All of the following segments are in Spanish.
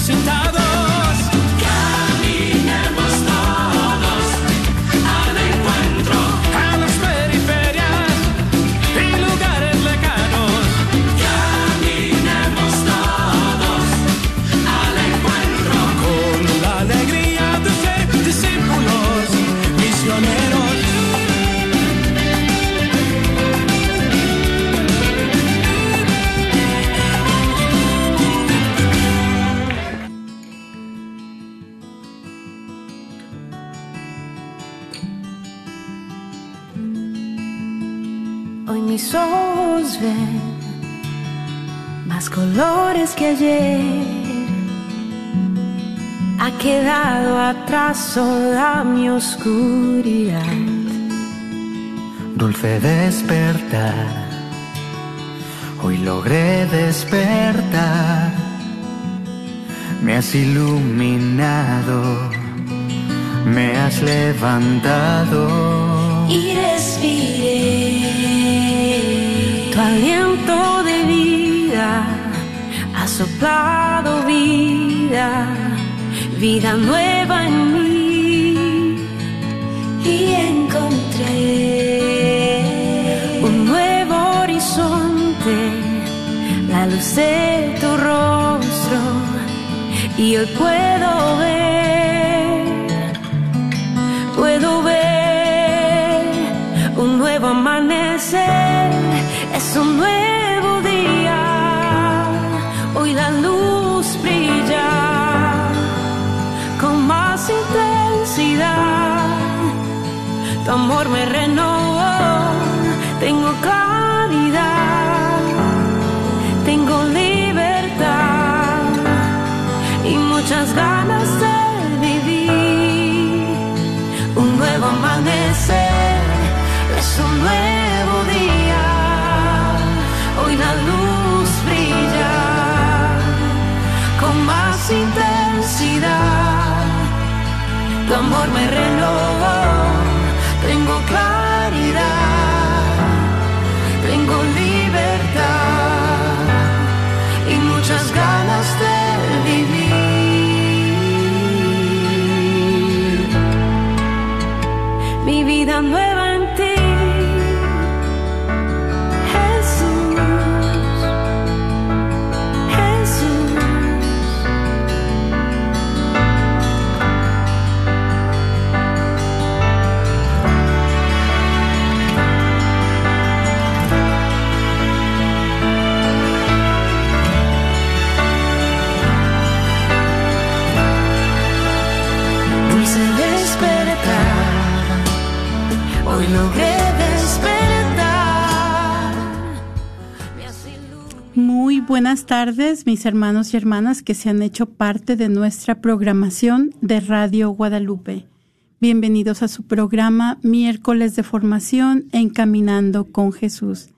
sentado. más colores que ayer. Ha quedado atrás toda mi oscuridad. Dulce despertar, hoy logré despertar. Me has iluminado, me has levantado. Y aliento de vida ha soplado vida, vida nueva en mí. Y encontré un nuevo horizonte, la luz de tu rostro, y hoy puedo ver. Es un nuevo día, hoy la luz brilla con más intensidad, tu amor me renovó, tardes, mis hermanos y hermanas que se han hecho parte de nuestra programación de Radio Guadalupe. Bienvenidos a su programa Miércoles de Formación Encaminando con Jesús.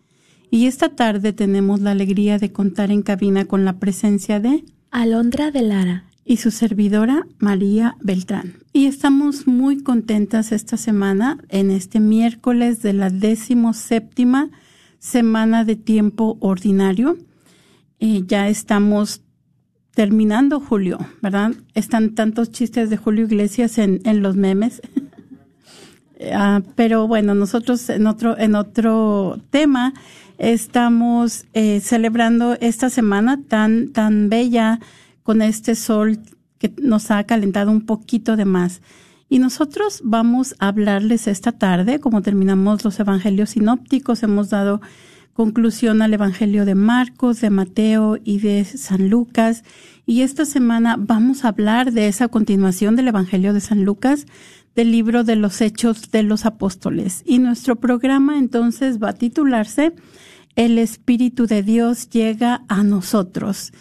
Y esta tarde tenemos la alegría de contar en cabina con la presencia de Alondra de Lara. y su servidora María Beltrán. Y estamos muy contentas esta semana en este miércoles de la décimo séptima semana de tiempo ordinario. Ya estamos terminando julio, ¿verdad? Están tantos chistes de Julio Iglesias en, en los memes. Ah, pero bueno, nosotros en otro, en otro tema estamos eh, celebrando esta semana tan, tan bella con este sol que nos ha calentado un poquito de más. Y nosotros vamos a hablarles esta tarde, como terminamos los evangelios sinópticos, hemos dado conclusión al evangelio de Marcos, de Mateo y de San Lucas. Y esta semana vamos a hablar de esa continuación del evangelio de San Lucas, del libro de los Hechos de los Apóstoles. Y nuestro programa entonces va a titularse El Espíritu de Dios llega a nosotros.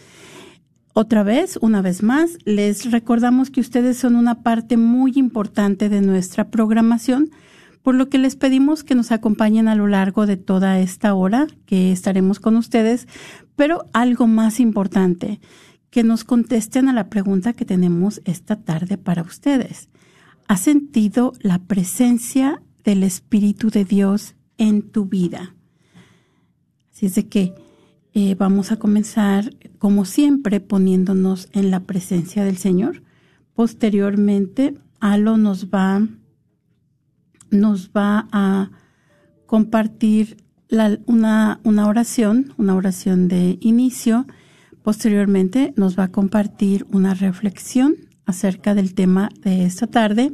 Otra vez, una vez más, les recordamos que ustedes son una parte muy importante de nuestra programación, por lo que les pedimos que nos acompañen a lo largo de toda esta hora que estaremos con ustedes, pero algo más importante, que nos contesten a la pregunta que tenemos esta tarde para ustedes. ¿Has sentido la presencia del Espíritu de Dios en tu vida? Así es de que eh, vamos a comenzar, como siempre, poniéndonos en la presencia del Señor. Posteriormente, Alo nos va, nos va a compartir una, una oración, una oración de inicio. Posteriormente, nos va a compartir una reflexión acerca del tema de esta tarde.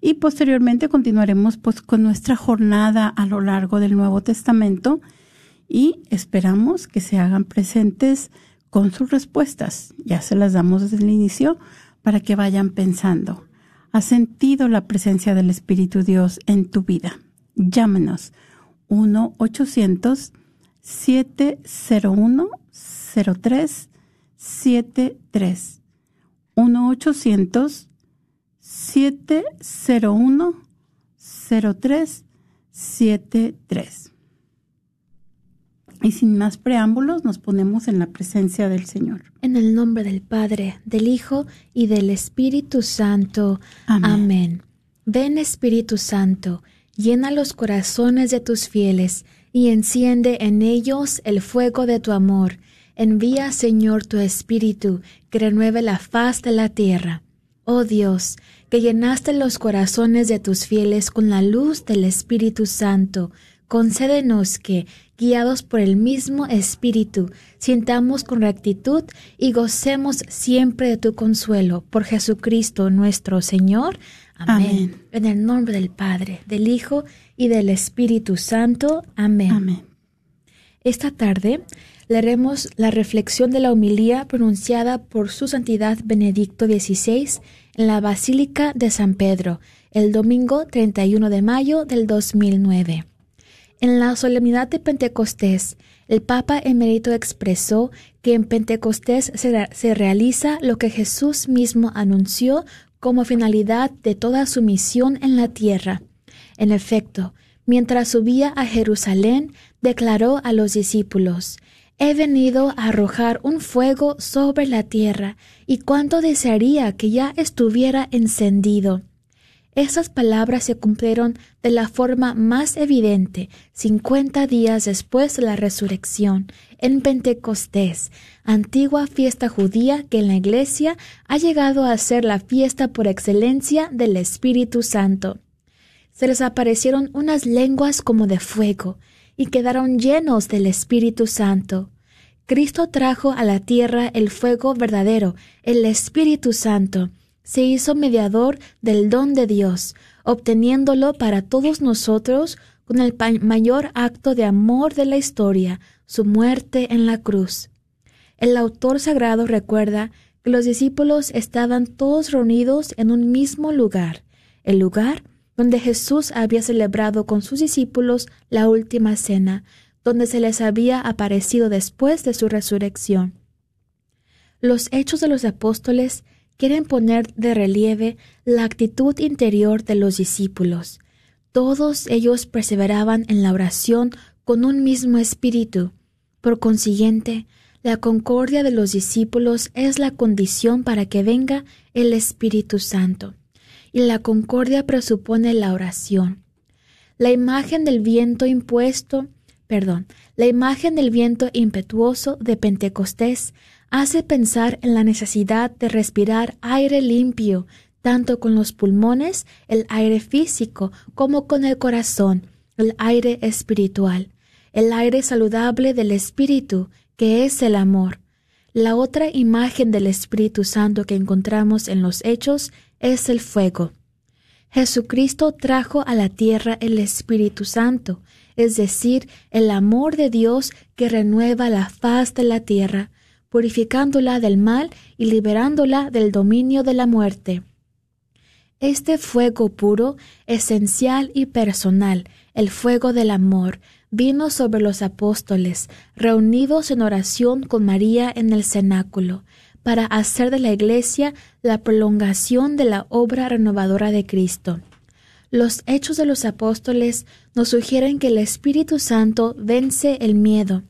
Y posteriormente continuaremos pues, con nuestra jornada a lo largo del Nuevo Testamento y esperamos que se hagan presentes con sus respuestas. Ya se las damos desde el inicio para que vayan pensando. ¿Has sentido la presencia del Espíritu Dios en tu vida? Llámenos 1-800-701-0373. 1-800-701-0373. Y sin más preámbulos, nos ponemos en la presencia del Señor. En el nombre del Padre, del Hijo y del Espíritu Santo. Amén. Amén. Ven Espíritu Santo, llena los corazones de tus fieles y enciende en ellos el fuego de tu amor. Envía, Señor, tu Espíritu, que renueve la faz de la tierra. Oh Dios, que llenaste los corazones de tus fieles con la luz del Espíritu Santo, concédenos que, guiados por el mismo Espíritu, sintamos con rectitud y gocemos siempre de tu consuelo. Por Jesucristo nuestro Señor. Amén. Amén. En el nombre del Padre, del Hijo y del Espíritu Santo. Amén. Amén. Esta tarde leeremos la reflexión de la homilía pronunciada por su santidad Benedicto XVI en la Basílica de San Pedro el domingo 31 de mayo del 2009. En la solemnidad de Pentecostés, el Papa emérito expresó que en Pentecostés se, se realiza lo que Jesús mismo anunció como finalidad de toda su misión en la tierra. En efecto, mientras subía a Jerusalén, declaró a los discípulos, He venido a arrojar un fuego sobre la tierra, y cuánto desearía que ya estuviera encendido. Esas palabras se cumplieron de la forma más evidente cincuenta días después de la resurrección, en Pentecostés, antigua fiesta judía que en la Iglesia ha llegado a ser la fiesta por excelencia del Espíritu Santo. Se les aparecieron unas lenguas como de fuego, y quedaron llenos del Espíritu Santo. Cristo trajo a la tierra el fuego verdadero, el Espíritu Santo, se hizo mediador del don de Dios, obteniéndolo para todos nosotros con el mayor acto de amor de la historia, su muerte en la cruz. El autor sagrado recuerda que los discípulos estaban todos reunidos en un mismo lugar, el lugar donde Jesús había celebrado con sus discípulos la última cena, donde se les había aparecido después de su resurrección. Los hechos de los apóstoles quieren poner de relieve la actitud interior de los discípulos. Todos ellos perseveraban en la oración con un mismo espíritu. Por consiguiente, la concordia de los discípulos es la condición para que venga el Espíritu Santo, y la concordia presupone la oración. La imagen del viento impuesto, perdón, la imagen del viento impetuoso de Pentecostés hace pensar en la necesidad de respirar aire limpio, tanto con los pulmones, el aire físico, como con el corazón, el aire espiritual, el aire saludable del espíritu, que es el amor. La otra imagen del Espíritu Santo que encontramos en los hechos es el fuego. Jesucristo trajo a la tierra el Espíritu Santo, es decir, el amor de Dios que renueva la faz de la tierra, purificándola del mal y liberándola del dominio de la muerte. Este fuego puro, esencial y personal, el fuego del amor, vino sobre los apóstoles, reunidos en oración con María en el cenáculo, para hacer de la Iglesia la prolongación de la obra renovadora de Cristo. Los hechos de los apóstoles nos sugieren que el Espíritu Santo vence el miedo,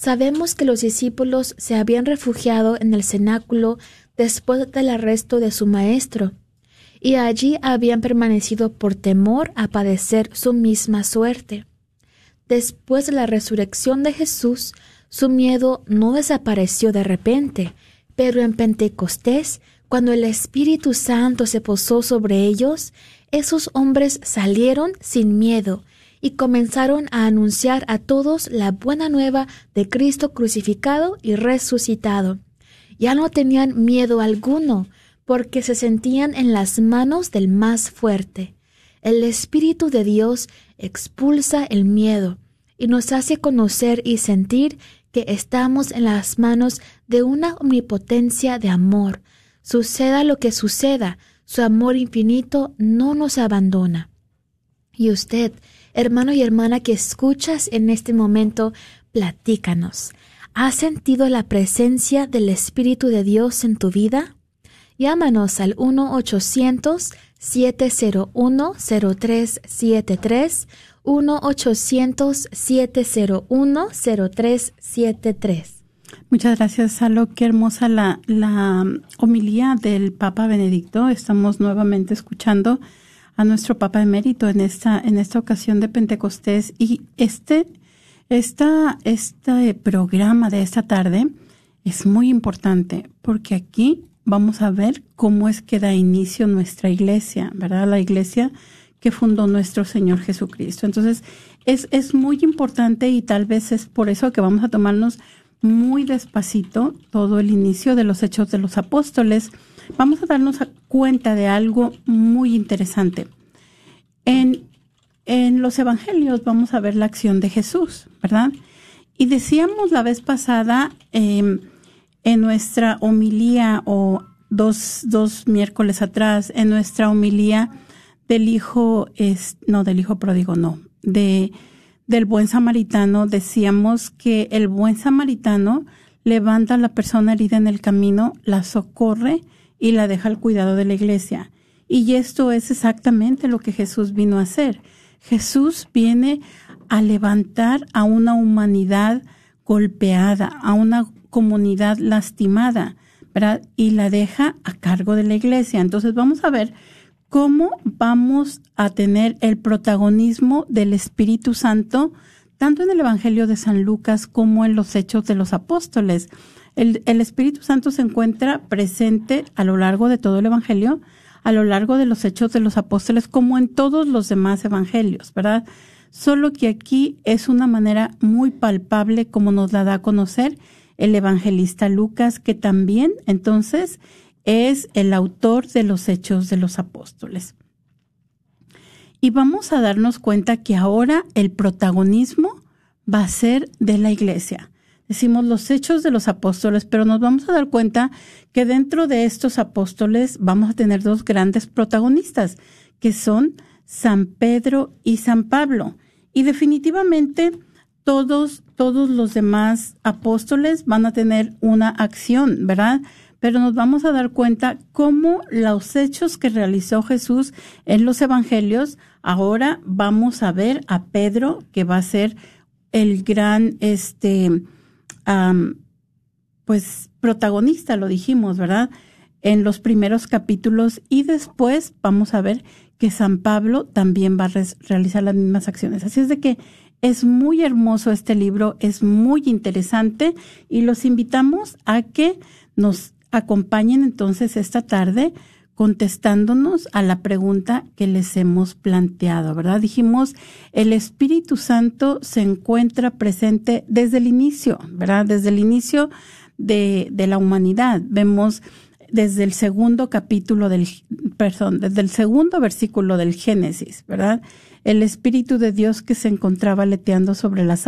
Sabemos que los discípulos se habían refugiado en el cenáculo después del arresto de su maestro, y allí habían permanecido por temor a padecer su misma suerte. Después de la resurrección de Jesús, su miedo no desapareció de repente, pero en Pentecostés, cuando el Espíritu Santo se posó sobre ellos, esos hombres salieron sin miedo y comenzaron a anunciar a todos la buena nueva de Cristo crucificado y resucitado. Ya no tenían miedo alguno, porque se sentían en las manos del más fuerte. El Espíritu de Dios expulsa el miedo y nos hace conocer y sentir que estamos en las manos de una omnipotencia de amor. Suceda lo que suceda, su amor infinito no nos abandona. Y usted, hermano y hermana que escuchas en este momento, platícanos. ¿Has sentido la presencia del Espíritu de Dios en tu vida? Llámanos al 1-800-701-0373, 1-800-701-0373. Muchas gracias, Salo. Qué hermosa la, la homilía del Papa Benedicto. Estamos nuevamente escuchando a nuestro Papa Emérito en esta, en esta ocasión de Pentecostés. Y este, este programa de esta tarde es muy importante porque aquí vamos a ver cómo es que da inicio nuestra iglesia, ¿verdad? La iglesia que fundó nuestro Señor Jesucristo. Entonces, es, es muy importante y tal vez es por eso que vamos a tomarnos muy despacito todo el inicio de los hechos de los apóstoles. Vamos a darnos cuenta de algo muy interesante. En, en los evangelios vamos a ver la acción de Jesús, ¿verdad? Y decíamos la vez pasada em, en nuestra homilía o dos, dos miércoles atrás, en nuestra homilía del hijo, no, del hijo pródigo, no, de, del buen samaritano, decíamos que el buen samaritano levanta a la persona herida en el camino, la socorre y la deja al cuidado de la iglesia. Y esto es exactamente lo que Jesús vino a hacer. Jesús viene a levantar a una humanidad golpeada, a una comunidad lastimada. Y la deja a cargo de la iglesia. Entonces vamos a ver cómo vamos a tener el protagonismo del Espíritu Santo, tanto en el Evangelio de San Lucas como en los Hechos de los Apóstoles. El, Espíritu Santo se encuentra presente a lo largo de todo el Evangelio, a lo largo de los Hechos de los Apóstoles, como en todos los demás Evangelios, ¿verdad? Solo que aquí es una manera muy palpable como nos la da a conocer el evangelista Lucas, que también entonces es el autor de los hechos de los apóstoles. Y vamos a darnos cuenta que ahora el protagonismo va a ser de la iglesia. Decimos los hechos de los apóstoles, pero nos vamos a dar cuenta que dentro de estos apóstoles vamos a tener dos grandes protagonistas, que son San Pedro y San Pablo. Y definitivamente todos, todos los demás apóstoles van a tener una acción, ¿verdad? Pero nos vamos a dar cuenta cómo los hechos que realizó Jesús en los evangelios, ahora vamos a ver a Pedro, que va a ser el gran, este, pues, protagonista, lo dijimos, ¿verdad? En los primeros capítulos y después vamos a ver que San Pablo también va a realizar las mismas acciones. Así es de que es muy hermoso este libro, es muy interesante y los invitamos a que nos acompañen entonces esta tarde contestándonos a la pregunta que les hemos planteado, ¿verdad? Dijimos, el Espíritu Santo se encuentra presente desde el inicio, ¿verdad? Desde el inicio de, de la humanidad. Vemos desde el segundo capítulo del, perdón, desde el segundo versículo del Génesis, ¿verdad? El Espíritu de Dios que se encontraba leteando sobre las,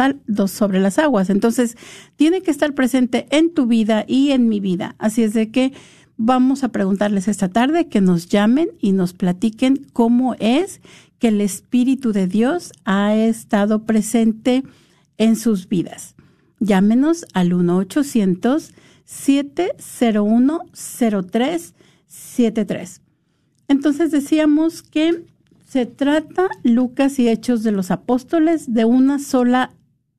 sobre las aguas. Entonces, tiene que estar presente en tu vida y en mi vida. Así es de que vamos a preguntarles esta tarde que nos llamen y nos platiquen cómo es que el Espíritu de Dios ha estado presente en sus vidas. Llámenos al 1-800-701-0373. Entonces decíamos que se trata Lucas y Hechos de los Apóstoles de una sola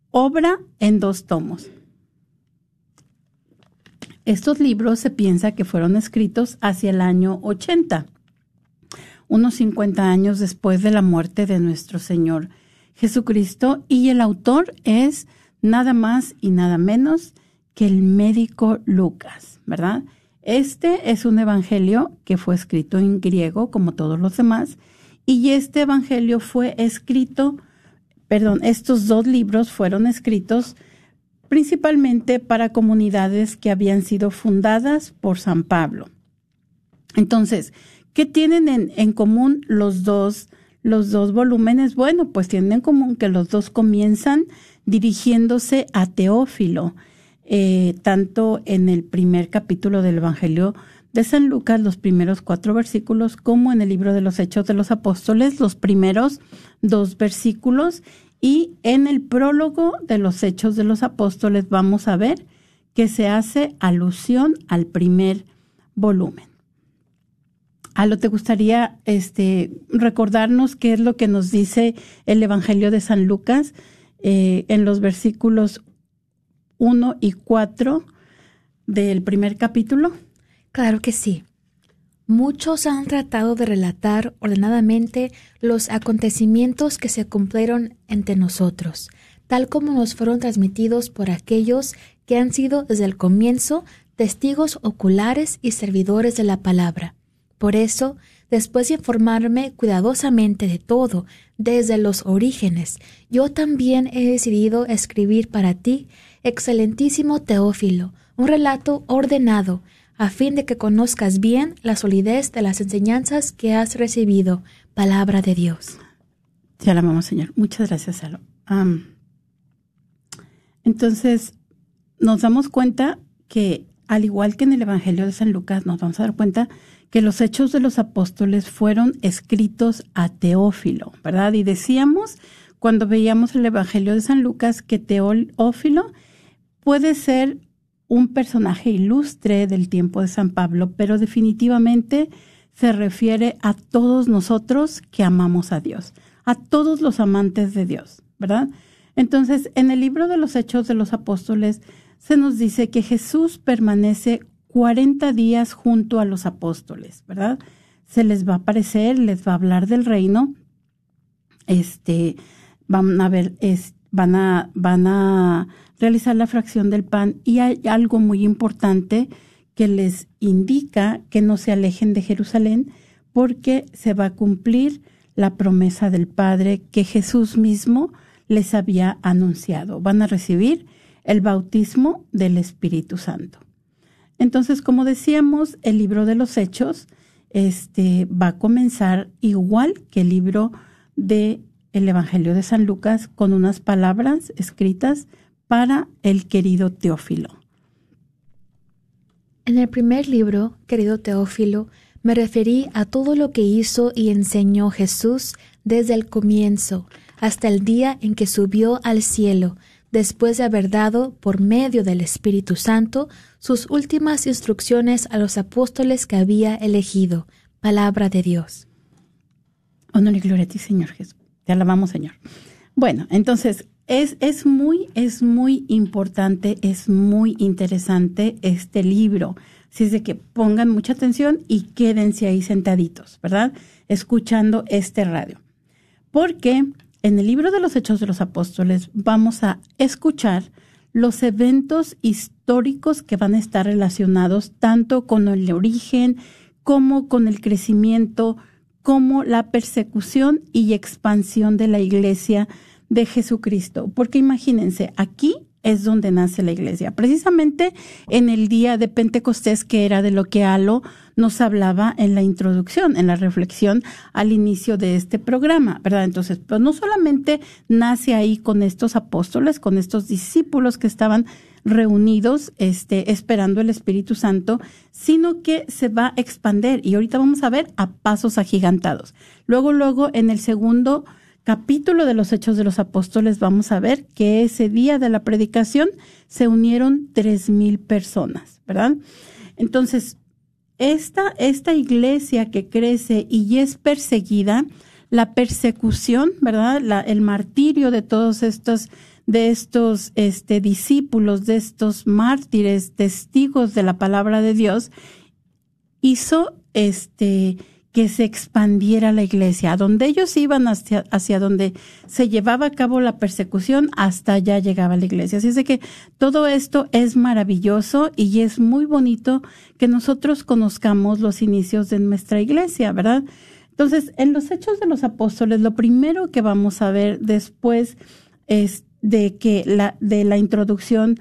obra en dos tomos. Estos libros se piensa que fueron escritos hacia el año 80, unos 50 años después de la muerte de nuestro Señor Jesucristo, y el autor es nada más y nada menos que el médico Lucas, ¿verdad? Este es un evangelio que fue escrito en griego, como todos los demás, y este Evangelio fue escrito, perdón, estos dos libros fueron escritos principalmente para comunidades que habían sido fundadas por San Pablo. Entonces, ¿qué tienen en, común los dos, los dos volúmenes? Bueno, pues tienen en común que los dos comienzan dirigiéndose a Teófilo, eh, tanto en el primer capítulo del Evangelio de San Lucas, los primeros cuatro versículos, como en el libro de los Hechos de los Apóstoles, los primeros dos versículos, y en el prólogo de los Hechos de los Apóstoles vamos a ver que se hace alusión al primer volumen. ¿A lo te gustaría este, recordarnos qué es lo que nos dice el Evangelio de San Lucas eh, en los versículos 1 y 4 del primer capítulo? Claro que sí. Muchos han tratado de relatar ordenadamente los acontecimientos que se cumplieron entre nosotros, tal como nos fueron transmitidos por aquellos que han sido desde el comienzo testigos oculares y servidores de la palabra. Por eso, después de informarme cuidadosamente de todo, desde los orígenes, yo también he decidido escribir para ti, excelentísimo Teófilo, un relato ordenado, a fin de que conozcas bien la solidez de las enseñanzas que has recibido, palabra de Dios. Te alabamos, Señor. Muchas gracias, Salo. Entonces, nos damos cuenta que, al igual que en el Evangelio de San Lucas, nos vamos a dar cuenta que los hechos de los apóstoles fueron escritos a Teófilo, ¿verdad? Y decíamos, cuando veíamos el Evangelio de San Lucas, que Teófilo puede ser un personaje ilustre del tiempo de San Pablo, pero definitivamente se refiere a todos nosotros que amamos a Dios, a todos los amantes de Dios, ¿verdad? Entonces, en el libro de los Hechos de los Apóstoles se nos dice que Jesús permanece 40 días junto a los apóstoles, ¿verdad? Se les va a aparecer, les va a hablar del reino. Este, van a ver, es, van a, van a realizar la fracción del pan y hay algo muy importante que les indica que no se alejen de Jerusalén porque se va a cumplir la promesa del Padre que Jesús mismo les había anunciado. Van a recibir el bautismo del Espíritu Santo. Entonces, como decíamos, el libro de los Hechos este, va a comenzar igual que el libro de el Evangelio de San Lucas con unas palabras escritas para el querido Teófilo. En el primer libro, querido Teófilo, me referí a todo lo que hizo y enseñó Jesús desde el comienzo hasta el día en que subió al cielo, después de haber dado, por medio del Espíritu Santo, sus últimas instrucciones a los apóstoles que había elegido. Palabra de Dios. Honor y gloria a ti, Señor Jesús. Te alabamos, Señor. Bueno, entonces, es, es, muy, es muy importante, es muy interesante este libro. Así es de que pongan mucha atención y quédense ahí sentaditos, ¿verdad? Escuchando este radio. Porque en el libro de los Hechos de los Apóstoles vamos a escuchar los eventos históricos que van a estar relacionados tanto con el origen como con el crecimiento, como la persecución y expansión de la iglesia de Jesucristo. Porque imagínense, aquí es donde nace la iglesia. Precisamente en el día de Pentecostés, que era de lo que Alo nos hablaba en la introducción, en la reflexión al inicio de este programa, ¿verdad? Entonces, pues no solamente nace ahí con estos apóstoles, con estos discípulos que estaban reunidos, este, esperando el Espíritu Santo, sino que se va a expander. Y ahorita vamos a ver a pasos agigantados. Luego, luego, en el segundo capítulo de los Hechos de los Apóstoles vamos a ver que ese día de la predicación se unieron tres mil personas, ¿verdad? Entonces, esta, esta iglesia que crece y es perseguida, la persecución, ¿verdad? El martirio de todos estos, de estos este, discípulos, de estos mártires, testigos de la palabra de Dios, hizo este, que se expandiera la iglesia, a donde ellos iban hacia, hacia donde se llevaba a cabo la persecución, hasta allá llegaba la iglesia. Así es de que todo esto es maravilloso y es muy bonito que nosotros conozcamos los inicios de nuestra iglesia, ¿verdad? Entonces, en los Hechos de los Apóstoles, lo primero que vamos a ver después es de que la, de la introducción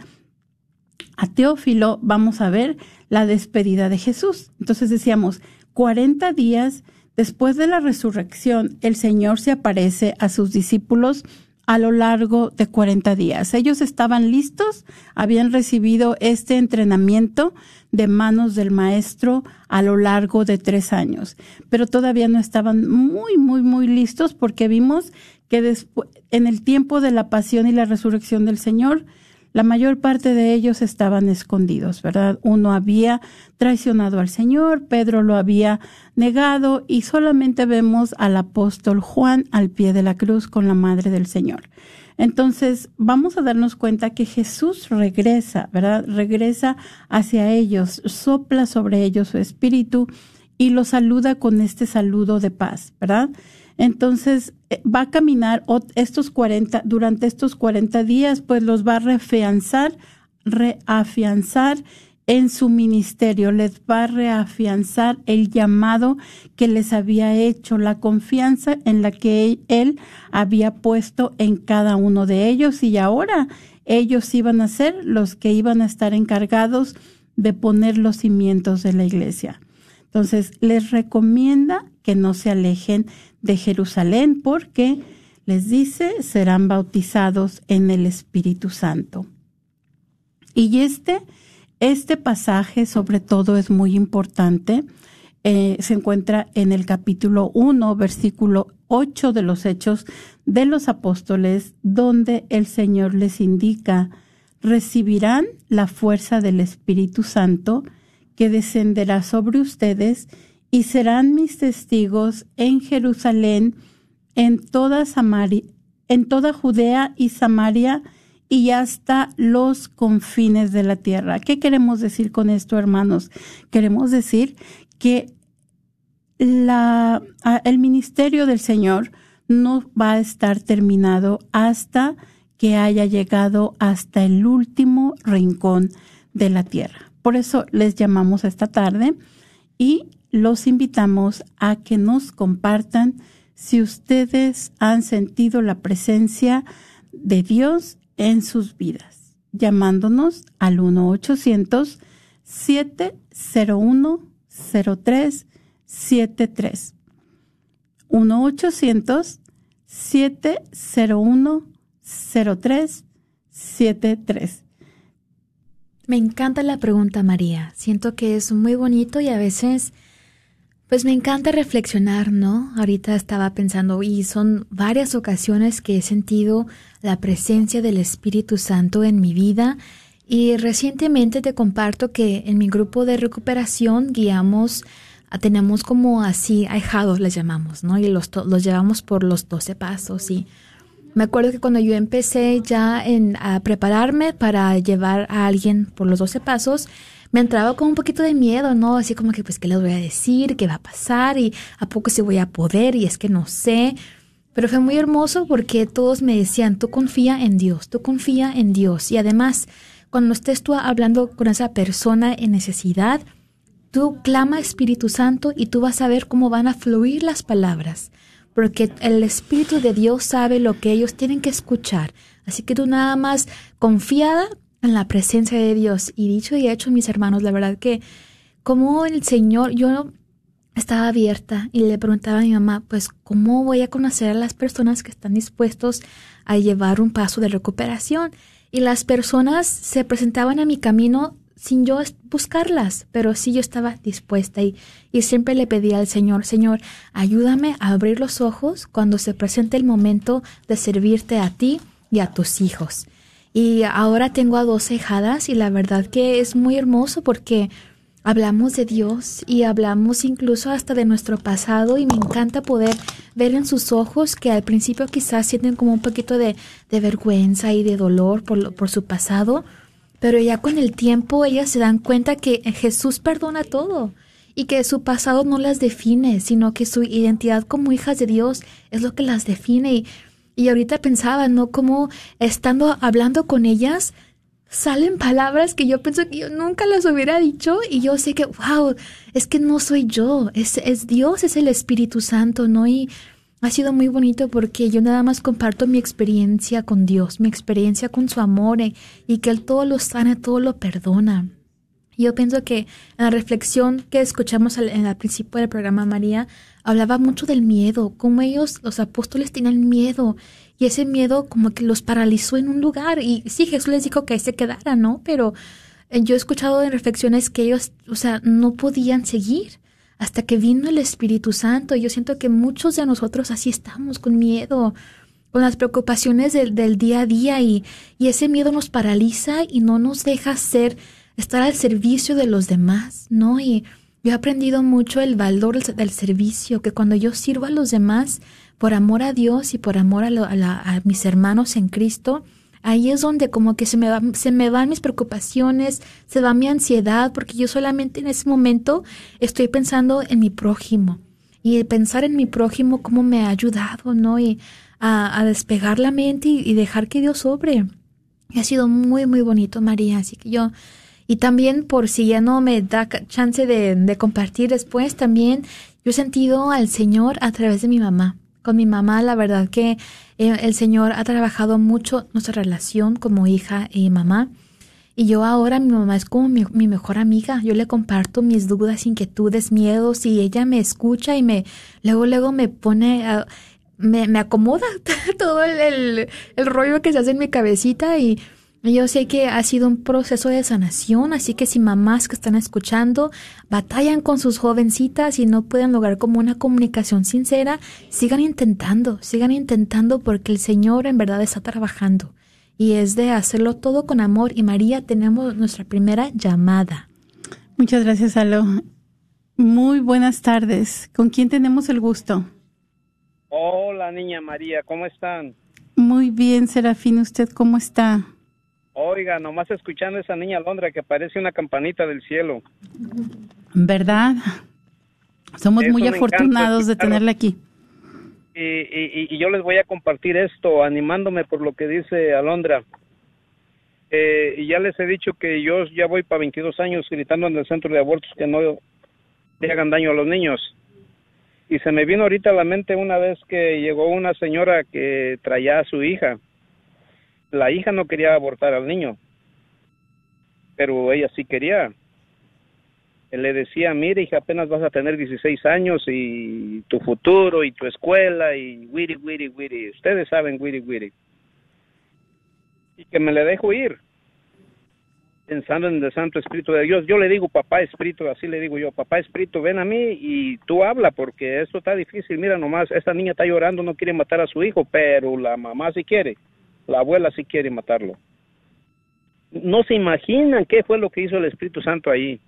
a Teófilo, vamos a ver la despedida de Jesús. Entonces decíamos, 40 días después de la resurrección, el Señor se aparece a sus discípulos a lo largo de 40 días. Ellos estaban listos, habían recibido este entrenamiento de manos del Maestro a lo largo de tres años, pero todavía no estaban muy, muy, muy listos porque vimos que después, en el tiempo de la pasión y la resurrección del Señor, la mayor parte de ellos estaban escondidos, ¿verdad? Uno había traicionado al Señor, Pedro lo había negado y solamente vemos al apóstol Juan al pie de la cruz con la madre del Señor. Entonces, vamos a darnos cuenta que Jesús regresa, ¿verdad? Regresa hacia ellos, sopla sobre ellos su espíritu y los saluda con este saludo de paz, ¿verdad? Entonces, eh, va a caminar estos 40, durante estos 40 días, pues los va a reafianzar, reafianzar en su ministerio, les va a reafianzar el llamado que les había hecho, la confianza en la que él había puesto en cada uno de ellos y ahora ellos iban a ser los que iban a estar encargados de poner los cimientos de la iglesia. Entonces, les recomienda que no se alejen de Jerusalén porque les dice, serán bautizados en el Espíritu Santo. Y este, este pasaje sobre todo es muy importante. Eh, se encuentra en el capítulo 1, versículo 8 de los Hechos de los Apóstoles, donde el Señor les indica, recibirán la fuerza del Espíritu Santo que descenderá sobre ustedes y serán mis testigos en Jerusalén, en toda Samaria, en toda Judea y Samaria y hasta los confines de la tierra. ¿Qué queremos decir con esto, hermanos? Queremos decir que el ministerio del Señor no va a estar terminado hasta que haya llegado hasta el último rincón de la tierra. Por eso les llamamos esta tarde y los invitamos a que nos compartan si ustedes han sentido la presencia de Dios en sus vidas, llamándonos al 1-800-701-0373. 1-800-701-0373. Me encanta la pregunta, María. Siento que es muy bonito y a veces pues me encanta reflexionar, ¿no? Ahorita estaba pensando, y son varias ocasiones que he sentido la presencia del Espíritu Santo en mi vida. Y recientemente te comparto que en mi grupo de recuperación guiamos, tenemos como así, ahijados les llamamos, ¿no? Y los, los llevamos por los 12 pasos. Y me acuerdo que cuando yo empecé ya en, a prepararme para llevar a alguien por los 12 pasos, me entraba con un poquito de miedo, ¿no? Así como que, pues, ¿qué les voy a decir? ¿Qué va a pasar? ¿Y a poco se voy a poder? Y es que no sé. Pero fue muy hermoso porque todos me decían, tú confía en Dios, tú confía en Dios. Y además, cuando estés tú hablando con esa persona en necesidad, tú clama Espíritu Santo y tú vas a ver cómo van a fluir las palabras. Porque el Espíritu de Dios sabe lo que ellos tienen que escuchar. Así que tú nada más confiada, en la presencia de Dios. Y dicho y hecho, mis hermanos, la verdad que como el Señor, yo estaba abierta y le preguntaba a mi mamá, pues, ¿cómo voy a conocer a las personas que están dispuestos a llevar un paso de recuperación? Y las personas se presentaban a mi camino sin yo buscarlas, pero sí yo estaba dispuesta y, y siempre le pedía al Señor, Señor, ayúdame a abrir los ojos cuando se presente el momento de servirte a ti y a tus hijos. Y ahora tengo a dos hijadas y la verdad que es muy hermoso porque hablamos de Dios y hablamos incluso hasta de nuestro pasado y me encanta poder ver en sus ojos que al principio quizás sienten como un poquito de, de vergüenza y de dolor por, por su pasado, pero ya con el tiempo ellas se dan cuenta que Jesús perdona todo y que su pasado no las define, sino que su identidad como hijas de Dios es lo que las define y y ahorita pensaba, ¿no? Como estando hablando con ellas, salen palabras que yo pienso que yo nunca las hubiera dicho y yo sé que, wow, es que no soy yo, es, es Dios, es el Espíritu Santo, ¿no? Y ha sido muy bonito porque yo nada más comparto mi experiencia con Dios, mi experiencia con su amor eh, y que Él todo lo sana, todo lo perdona. Yo pienso que en la reflexión que escuchamos el principio del programa María, hablaba mucho del miedo, como ellos, los apóstoles, tenían miedo y ese miedo como que los paralizó en un lugar y sí, Jesús les dijo que ahí se quedara, ¿no? Pero eh, yo he escuchado en reflexiones que ellos, o sea, no podían seguir hasta que vino el Espíritu Santo. Y yo siento que muchos de nosotros así estamos, con miedo, con las preocupaciones del, del día a día y, y ese miedo nos paraliza y no nos deja ser, estar al servicio de los demás, ¿no? Y yo he aprendido mucho el valor del servicio, que cuando yo sirvo a los demás por amor a Dios y por amor a, mis hermanos en Cristo, ahí es donde como que se me, se me van mis preocupaciones, se va mi ansiedad, porque yo solamente en ese momento estoy pensando en mi prójimo. Y pensar en mi prójimo, cómo me ha ayudado, ¿no? Y a, despegar la mente y, dejar que Dios sobre. Y ha sido muy, muy bonito, María. Así que yo Y también por si ya no me da chance de compartir después, también yo he sentido al Señor a través de mi mamá. Con mi mamá, la verdad que eh, el Señor ha trabajado mucho nuestra relación como hija y mamá. Y yo ahora, mi mamá es como mi, mi mejor amiga. Yo le comparto mis dudas, inquietudes, miedos y ella me escucha y me, luego, luego me pone, me, me acomoda todo el, el, el rollo que se hace en mi cabecita y yo sé que ha sido un proceso de sanación, así que si mamás que están escuchando batallan con sus jovencitas y no pueden lograr como una comunicación sincera, sigan intentando, sigan intentando porque el Señor en verdad está trabajando y es de hacerlo todo con amor. Y María, tenemos nuestra primera llamada. Muchas gracias, Alo. Muy buenas tardes. ¿Con quién tenemos el gusto? Hola, niña María, ¿cómo están? Muy bien, Serafín. ¿Usted cómo está? Oiga, nomás escuchando a esa niña Alondra que parece una campanita del cielo. ¿Verdad? Somos muy afortunados de tenerla aquí. Y, y- y yo les voy a compartir esto, animándome por lo que dice Alondra. Eh, y ya les he dicho que yo ya voy para 22 años gritando en el centro de abortos que no le hagan daño a los niños. Y se me vino ahorita a la mente una vez que llegó una señora que traía a su hija. La hija no quería abortar al niño, pero ella sí quería. Le decía, mire, hija, apenas vas a tener 16 años y tu futuro y tu escuela y wiri, wiri, wiri. Ustedes saben wiri, wiri. Y que me le dejo ir, pensando en el Santo Espíritu de Dios. Yo le digo, papá Espíritu, así le digo yo, papá Espíritu, ven a mí y tú habla, porque esto está difícil. Mira nomás, esta niña está llorando, no quiere matar a su hijo, pero la mamá sí quiere, la abuela sí quiere matarlo. No se imaginan qué fue lo que hizo el Espíritu Santo ahí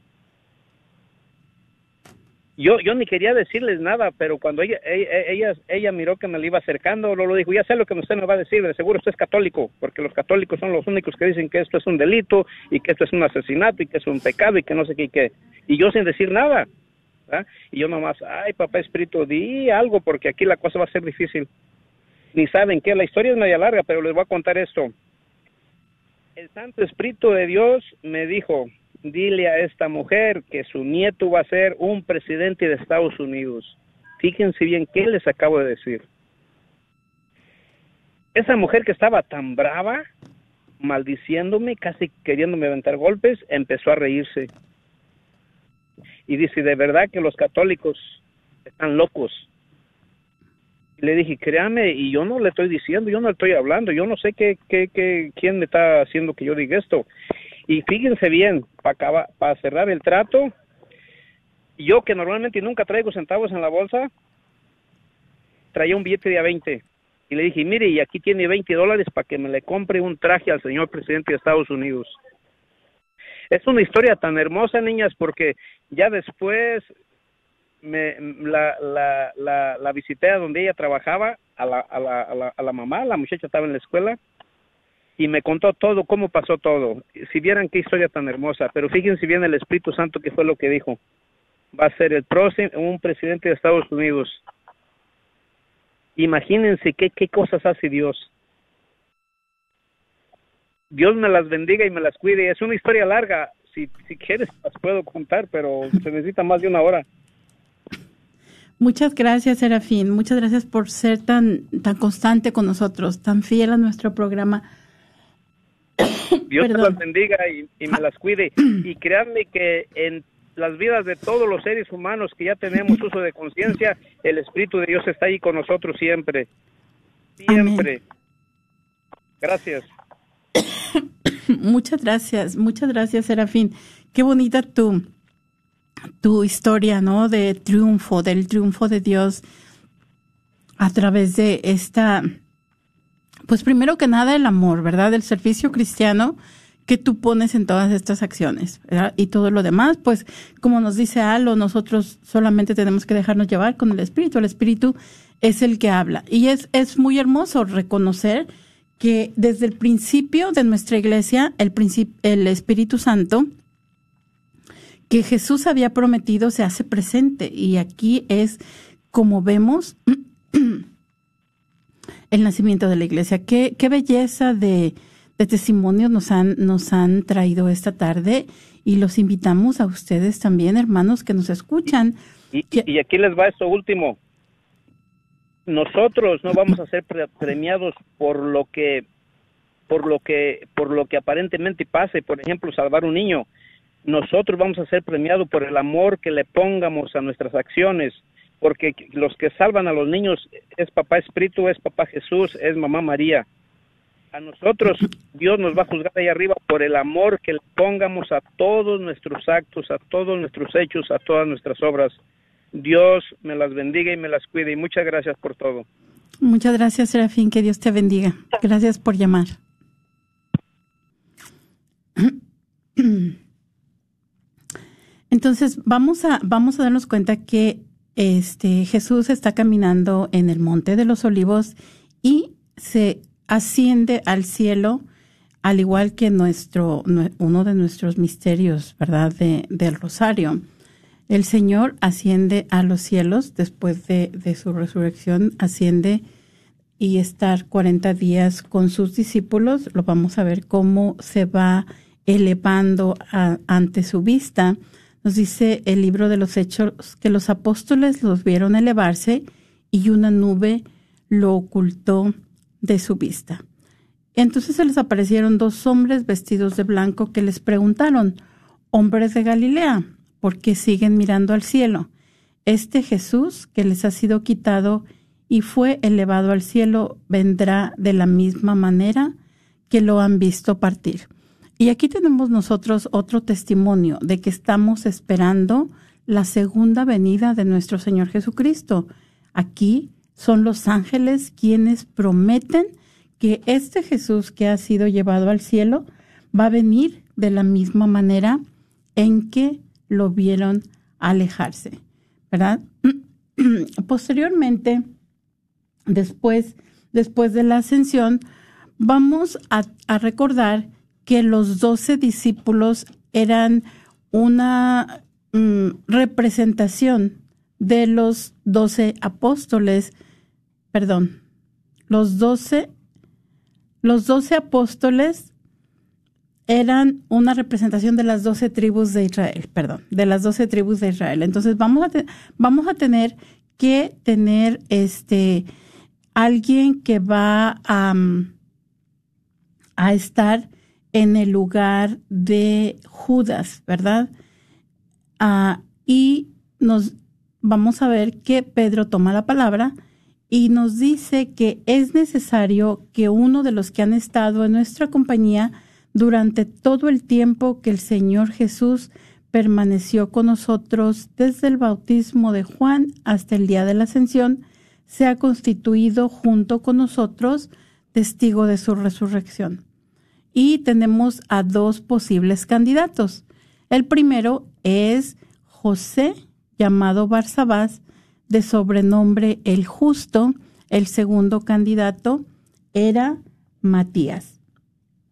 yo yo ni quería decirles nada, pero cuando ella ella ella, ella miró que me le iba acercando, lo, dijo, ya sé lo que usted me va a decir, de seguro usted es católico, porque los católicos son los únicos que dicen que esto es un delito y que esto es un asesinato y que es un pecado y que no sé qué y qué. Y yo sin decir nada. Y yo nomás, ay, papá espíritu, di algo porque aquí la cosa va a ser difícil. Ni saben qué, la historia es media larga, pero les voy a contar esto. El Santo Espíritu de Dios me dijo, dile a esta mujer que su nieto va a ser un presidente de Estados Unidos. Fíjense bien qué les acabo de decir. Esa mujer que estaba tan brava, maldiciéndome, casi queriéndome aventar golpes, empezó a reírse. Y dice, de verdad que los católicos están locos. Le dije, créame, y yo no le estoy diciendo, yo no le estoy hablando, yo no sé qué, qué, qué, quién me está haciendo que yo diga esto. Y fíjense bien, para para cerrar el trato, yo que normalmente nunca traigo centavos en la bolsa, traía un billete de a 20. Y le dije, mire, y aquí tiene 20 dólares para que me le compre un traje al señor presidente de Estados Unidos. Es una historia tan hermosa, niñas, porque ya después me, la, la, la, la visité a donde ella trabajaba, a la, a, la, a, la, a la mamá, la muchacha estaba en la escuela, y me contó todo, cómo pasó todo. Si vieran qué historia tan hermosa, pero fíjense bien el Espíritu Santo que fue lo que dijo. Va a ser el próximo, un presidente de Estados Unidos. Imagínense qué, qué cosas hace Dios. Dios me las bendiga y me las cuide. Es una historia larga. Si, si quieres, las puedo contar, pero se necesita más de una hora. Muchas gracias, Serafín. Muchas gracias por ser tan, tan constante con nosotros, tan fiel a nuestro programa. Dios te las bendiga y, y me las cuide. Y créanme que en las vidas de todos los seres humanos que ya tenemos uso de conciencia, el Espíritu de Dios está ahí con nosotros siempre. Siempre. Gracias. Muchas gracias, muchas gracias, Serafín. Qué bonita tu, tu historia, ¿no? De triunfo, del triunfo de Dios a través de esta, pues primero que nada el amor, ¿verdad? El servicio cristiano que tú pones en todas estas acciones, ¿verdad? Y todo lo demás, pues como nos dice Alo, nosotros solamente tenemos que dejarnos llevar con el Espíritu. El Espíritu es el que habla. Y es, es muy hermoso reconocer que desde el principio de nuestra iglesia, el, el Espíritu Santo, que Jesús había prometido, se hace presente. Y aquí es como vemos el nacimiento de la iglesia. Qué, qué belleza de, de testimonios nos han, nos han traído esta tarde y los invitamos a ustedes también, hermanos, que nos escuchan. Y, y aquí les va esto último. Nosotros no vamos a ser pre- premiados por lo que por lo que por lo que aparentemente pase, por ejemplo, salvar un niño. Nosotros vamos a ser premiados por el amor que le pongamos a nuestras acciones, porque los que salvan a los niños es papá Espíritu, es papá Jesús, es mamá María. A nosotros Dios nos va a juzgar ahí arriba por el amor que le pongamos a todos nuestros actos, a todos nuestros hechos, a todas nuestras obras. Dios me las bendiga y me las cuide y muchas gracias por todo. Muchas gracias, Serafín, que Dios te bendiga. Gracias por llamar. Entonces, vamos a, vamos a darnos cuenta que este, Jesús está caminando en el Monte de los Olivos y se asciende al cielo, al igual que nuestro, nue- uno de nuestros misterios, ¿verdad?, de, del Rosario. El Señor asciende a los cielos después de, su resurrección, asciende y estar 40 días con sus discípulos. Lo vamos a ver cómo se va elevando ante su vista. Nos dice el libro de los Hechos que los apóstoles los vieron elevarse y una nube lo ocultó de su vista. Entonces se les aparecieron dos hombres vestidos de blanco que les preguntaron, hombres de Galilea, ¿por qué siguen mirando al cielo? Este Jesús que les ha sido quitado y fue elevado al cielo vendrá de la misma manera que lo han visto partir. Y aquí tenemos nosotros otro testimonio de que estamos esperando la segunda venida de nuestro Señor Jesucristo. Aquí son los ángeles quienes prometen que este Jesús que ha sido llevado al cielo va a venir de la misma manera en que lo vieron alejarse, ¿verdad? Posteriormente, después, después de la ascensión, vamos a, a recordar que los doce discípulos eran una mm, representación de los doce apóstoles, perdón, los doce, los doce apóstoles eran una representación de las doce tribus de Israel, perdón, de las doce tribus de Israel. Entonces vamos a, vamos a tener que tener este alguien que va a, mm, a estar en el lugar de Judas, ¿verdad? Ah, y nos vamos a ver que Pedro toma la palabra y nos dice que es necesario que uno de los que han estado en nuestra compañía durante todo el tiempo que el Señor Jesús permaneció con nosotros desde el bautismo de Juan hasta el día de la ascensión, se ha constituido junto con nosotros testigo de su resurrección. Y tenemos a dos posibles candidatos. El primero es José, llamado Barsabás, de sobrenombre el justo. El segundo candidato era Matías.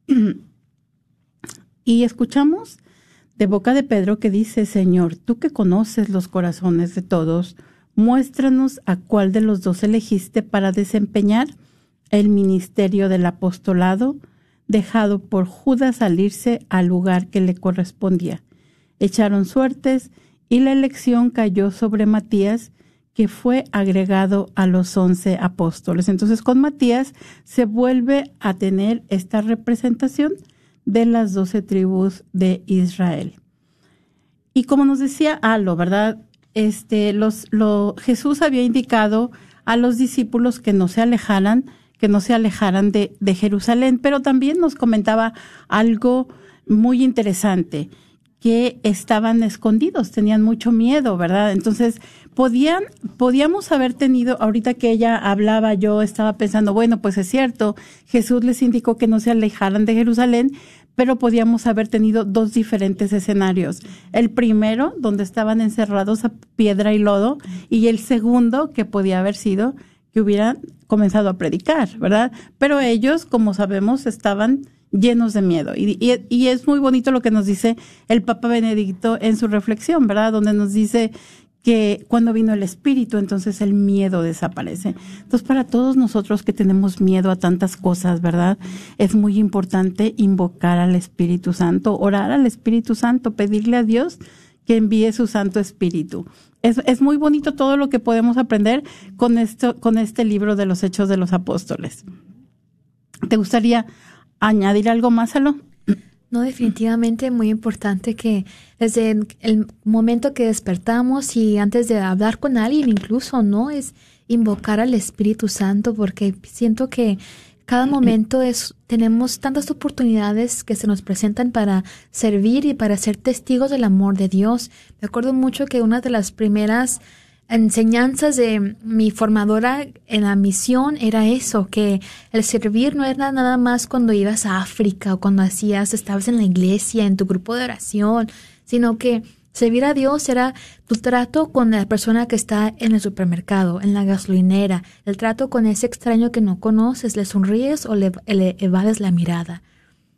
y escuchamos de boca de Pedro que dice, Señor, tú que conoces los corazones de todos, muéstranos a cuál de los dos elegiste para desempeñar el ministerio del apostolado, dejado por Judas salirse al lugar que le correspondía. Echaron suertes y la elección cayó sobre Matías, que fue agregado a los once apóstoles. Entonces con Matías se vuelve a tener esta representación de las doce tribus de Israel. Y como nos decía Alo, ¿verdad? Este, los, lo, Jesús había indicado a los discípulos que no se alejaran, que no se alejaran de, de Jerusalén, pero también nos comentaba algo muy interesante, que estaban escondidos, tenían mucho miedo, ¿verdad? Entonces, podían, podíamos haber tenido, ahorita que ella hablaba, yo estaba pensando, bueno, pues es cierto, Jesús les indicó que no se alejaran de Jerusalén, pero podíamos haber tenido dos diferentes escenarios. El primero, donde estaban encerrados a piedra y lodo, y el segundo, que podía haber sido que hubieran comenzado a predicar, ¿verdad? Pero ellos, como sabemos, estaban llenos de miedo. Y, y, es muy bonito lo que nos dice el Papa Benedicto en su reflexión, ¿verdad? Donde nos dice que cuando vino el Espíritu, entonces el miedo desaparece. Entonces, para todos nosotros que tenemos miedo a tantas cosas, ¿verdad? Es muy importante invocar al Espíritu Santo, orar al Espíritu Santo, pedirle a Dios que envíe su Santo Espíritu. Es, es muy bonito todo lo que podemos aprender con, esto, con este libro de los Hechos de los Apóstoles. ¿Te gustaría añadir algo más, Alo? No, definitivamente muy importante que desde el momento que despertamos y antes de hablar con alguien incluso, ¿no? Es invocar al Espíritu Santo porque siento que cada momento es tenemos tantas oportunidades que se nos presentan para servir y para ser testigos del amor de Dios. Me acuerdo mucho que una de las primeras enseñanzas de mi formadora en la misión era eso, que el servir no era nada más cuando ibas a África o cuando hacías, estabas en la iglesia, en tu grupo de oración, sino que servir a Dios era tu trato con la persona que está en el supermercado, en la gasolinera, el trato con ese extraño que no conoces, le sonríes o le, evades la mirada.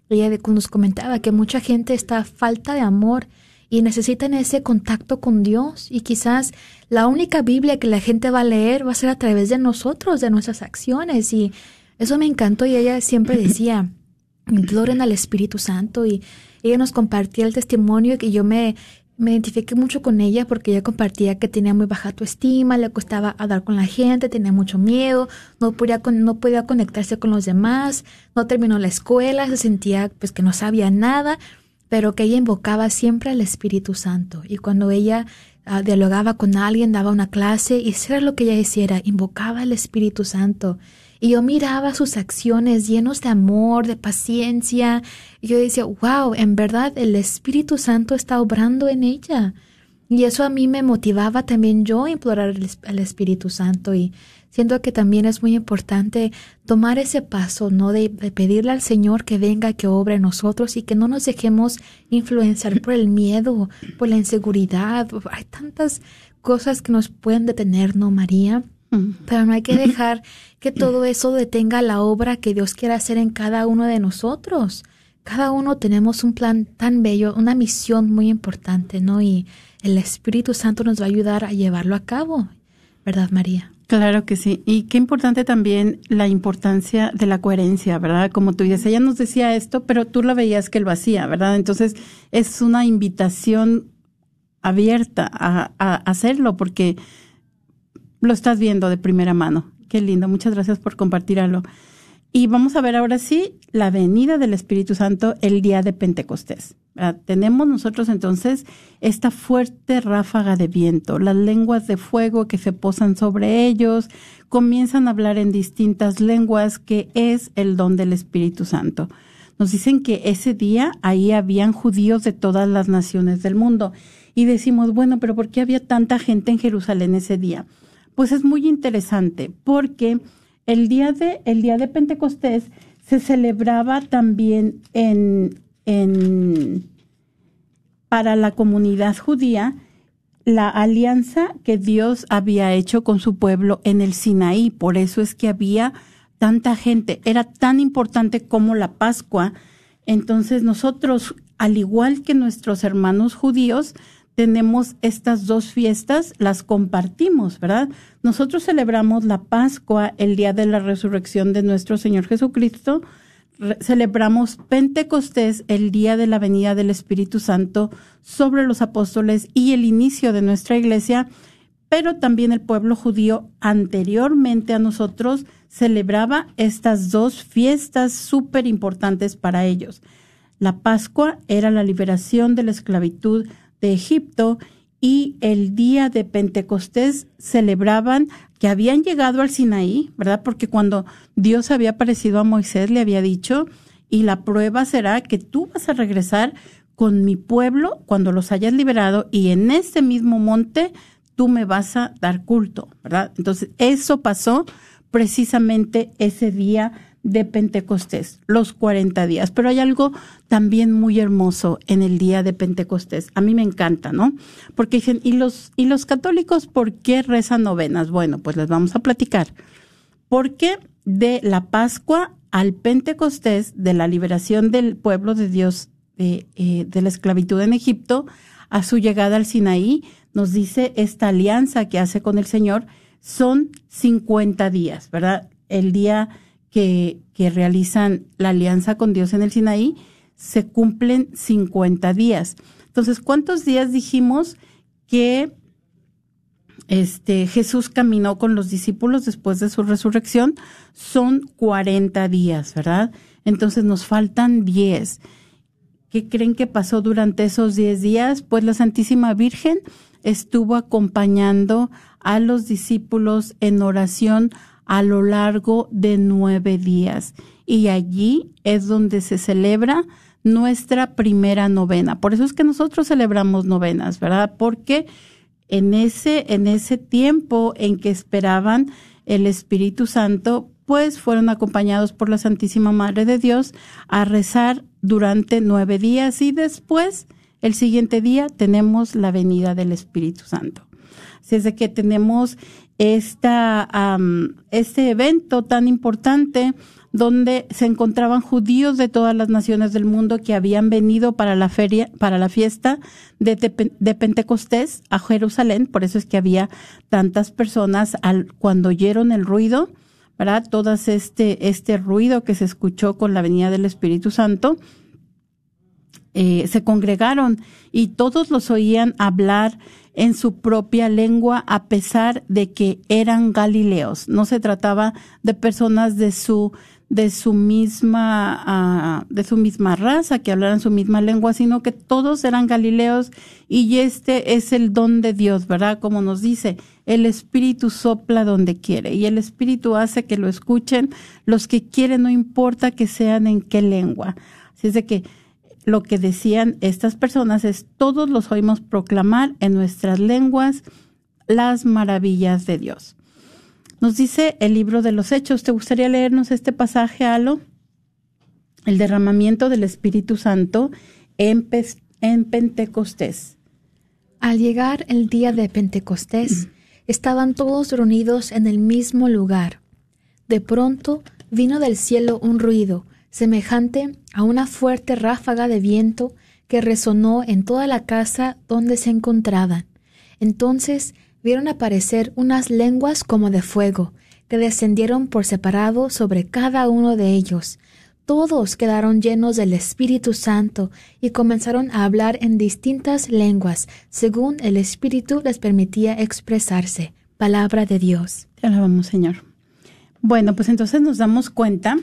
Ella nos comentaba que mucha gente está falta de amor y necesitan ese contacto con Dios y quizás la única Biblia que la gente va a leer va a ser a través de nosotros, de nuestras acciones. Y eso me encantó y ella siempre decía, imploren al Espíritu Santo y ella nos compartía el testimonio que yo me, me identifiqué mucho con ella porque ella compartía que tenía muy baja autoestima, le costaba hablar con la gente, tenía mucho miedo, no podía, no podía conectarse con los demás, no terminó la escuela, se sentía pues que no sabía nada pero que ella invocaba siempre al Espíritu Santo. Y cuando ella ah, dialogaba con alguien, daba una clase, y eso era lo que ella hiciera, invocaba al Espíritu Santo. Y yo miraba sus acciones llenos de amor, de paciencia, y yo decía, wow, en verdad el Espíritu Santo está obrando en ella. Y eso a mí me motivaba también yo a implorar al Espíritu Santo y Siento que también es muy importante tomar ese paso, ¿no? De, pedirle al Señor que venga, que obre en nosotros y que no nos dejemos influenciar por el miedo, por la inseguridad. Hay tantas cosas que nos pueden detener, ¿no, María? Pero no hay que dejar que todo eso detenga la obra que Dios quiere hacer en cada uno de nosotros. Cada uno tenemos un plan tan bello, una misión muy importante, ¿no? Y el Espíritu Santo nos va a ayudar a llevarlo a cabo, ¿verdad, María? Claro que sí. Y qué importante también la importancia de la coherencia, ¿verdad? Como tú dices, ella nos decía esto, pero tú la veías que lo hacía, ¿verdad? Entonces es una invitación abierta a, a hacerlo porque lo estás viendo de primera mano. Qué lindo. Muchas gracias por compartirlo. Y vamos a ver ahora sí la venida del Espíritu Santo el día de Pentecostés. Tenemos nosotros entonces esta fuerte ráfaga de viento, las lenguas de fuego que se posan sobre ellos, comienzan a hablar en distintas lenguas, que es el don del Espíritu Santo. Nos dicen que ese día ahí habían judíos de todas las naciones del mundo. Y decimos, bueno, pero ¿por qué había tanta gente en Jerusalén ese día? Pues es muy interesante, porque el día de, el día de Pentecostés se celebraba también en, en, para la comunidad judía la alianza que Dios había hecho con su pueblo en el Sinaí. Por eso es que había tanta gente. Era tan importante como la Pascua. Entonces nosotros, al igual que nuestros hermanos judíos, tenemos estas dos fiestas, las compartimos, ¿verdad? Nosotros celebramos la Pascua, el día de la resurrección de nuestro Señor Jesucristo, celebramos Pentecostés, el día de la venida del Espíritu Santo sobre los apóstoles y el inicio de nuestra iglesia, pero también el pueblo judío anteriormente a nosotros celebraba estas dos fiestas súper importantes para ellos. La Pascua era la liberación de la esclavitud de Egipto y el día de Pentecostés celebraban que habían llegado al Sinaí, ¿verdad? Porque cuando Dios había aparecido a Moisés le había dicho, y la prueba será que tú vas a regresar con mi pueblo cuando los hayas liberado y en este mismo monte tú me vas a dar culto, ¿verdad? Entonces, eso pasó precisamente ese día de Pentecostés, los 40 días. Pero hay algo también muy hermoso en el día de Pentecostés. A mí me encanta, ¿no? Porque dicen, ¿y los, y los católicos por qué rezan novenas? Bueno, pues les vamos a platicar. Porque de la Pascua al Pentecostés, de la liberación del pueblo de Dios de, eh, de la esclavitud en Egipto, a su llegada al Sinaí, nos dice esta alianza que hace con el Señor, son 50 días, ¿verdad? El día que, realizan la alianza con Dios en el Sinaí, se cumplen 50 días. Entonces, ¿cuántos días dijimos que este, Jesús caminó con los discípulos después de su resurrección? Son 40 días, ¿verdad? Entonces nos faltan 10. ¿Qué creen que pasó durante esos 10 días? Pues la Santísima Virgen estuvo acompañando a los discípulos en oración a lo largo de nueve días. Y allí es donde se celebra nuestra primera novena. Por eso es que nosotros celebramos novenas, ¿verdad? Porque en ese, en ese tiempo en que esperaban el Espíritu Santo, pues fueron acompañados por la Santísima Madre de Dios a rezar durante nueve días y después, el siguiente día, tenemos la venida del Espíritu Santo. Así es de que tenemos esta, este evento tan importante donde se encontraban judíos de todas las naciones del mundo que habían venido para la feria, para la fiesta de, de, Pentecostés a Jerusalén. Por eso es que había tantas personas al, cuando oyeron el ruido, ¿verdad? Todas este, este ruido que se escuchó con la venida del Espíritu Santo, eh, se congregaron y todos los oían hablar en su propia lengua a pesar de que eran galileos. No se trataba de personas de su de su misma uh, de su misma raza que hablaran su misma lengua, sino que todos eran galileos y este es el don de Dios, ¿verdad? Como nos dice, el espíritu sopla donde quiere y el espíritu hace que lo escuchen los que quieren, no importa que sean en qué lengua. Así es de que lo que decían estas personas es todos los oímos proclamar en nuestras lenguas las maravillas de Dios. Nos dice el libro de los Hechos. ¿Te gustaría leernos este pasaje, Alo? El derramamiento del Espíritu Santo en, en Pentecostés. Al llegar el día de Pentecostés, estaban todos reunidos en el mismo lugar. De pronto vino del cielo un ruido, semejante a una fuerte ráfaga de viento que resonó en toda la casa donde se encontraban. Entonces vieron aparecer unas lenguas como de fuego, que descendieron por separado sobre cada uno de ellos. Todos quedaron llenos del Espíritu Santo y comenzaron a hablar en distintas lenguas, según el Espíritu les permitía expresarse. Palabra de Dios. Te alabamos, Señor. Bueno, pues entonces nos damos cuenta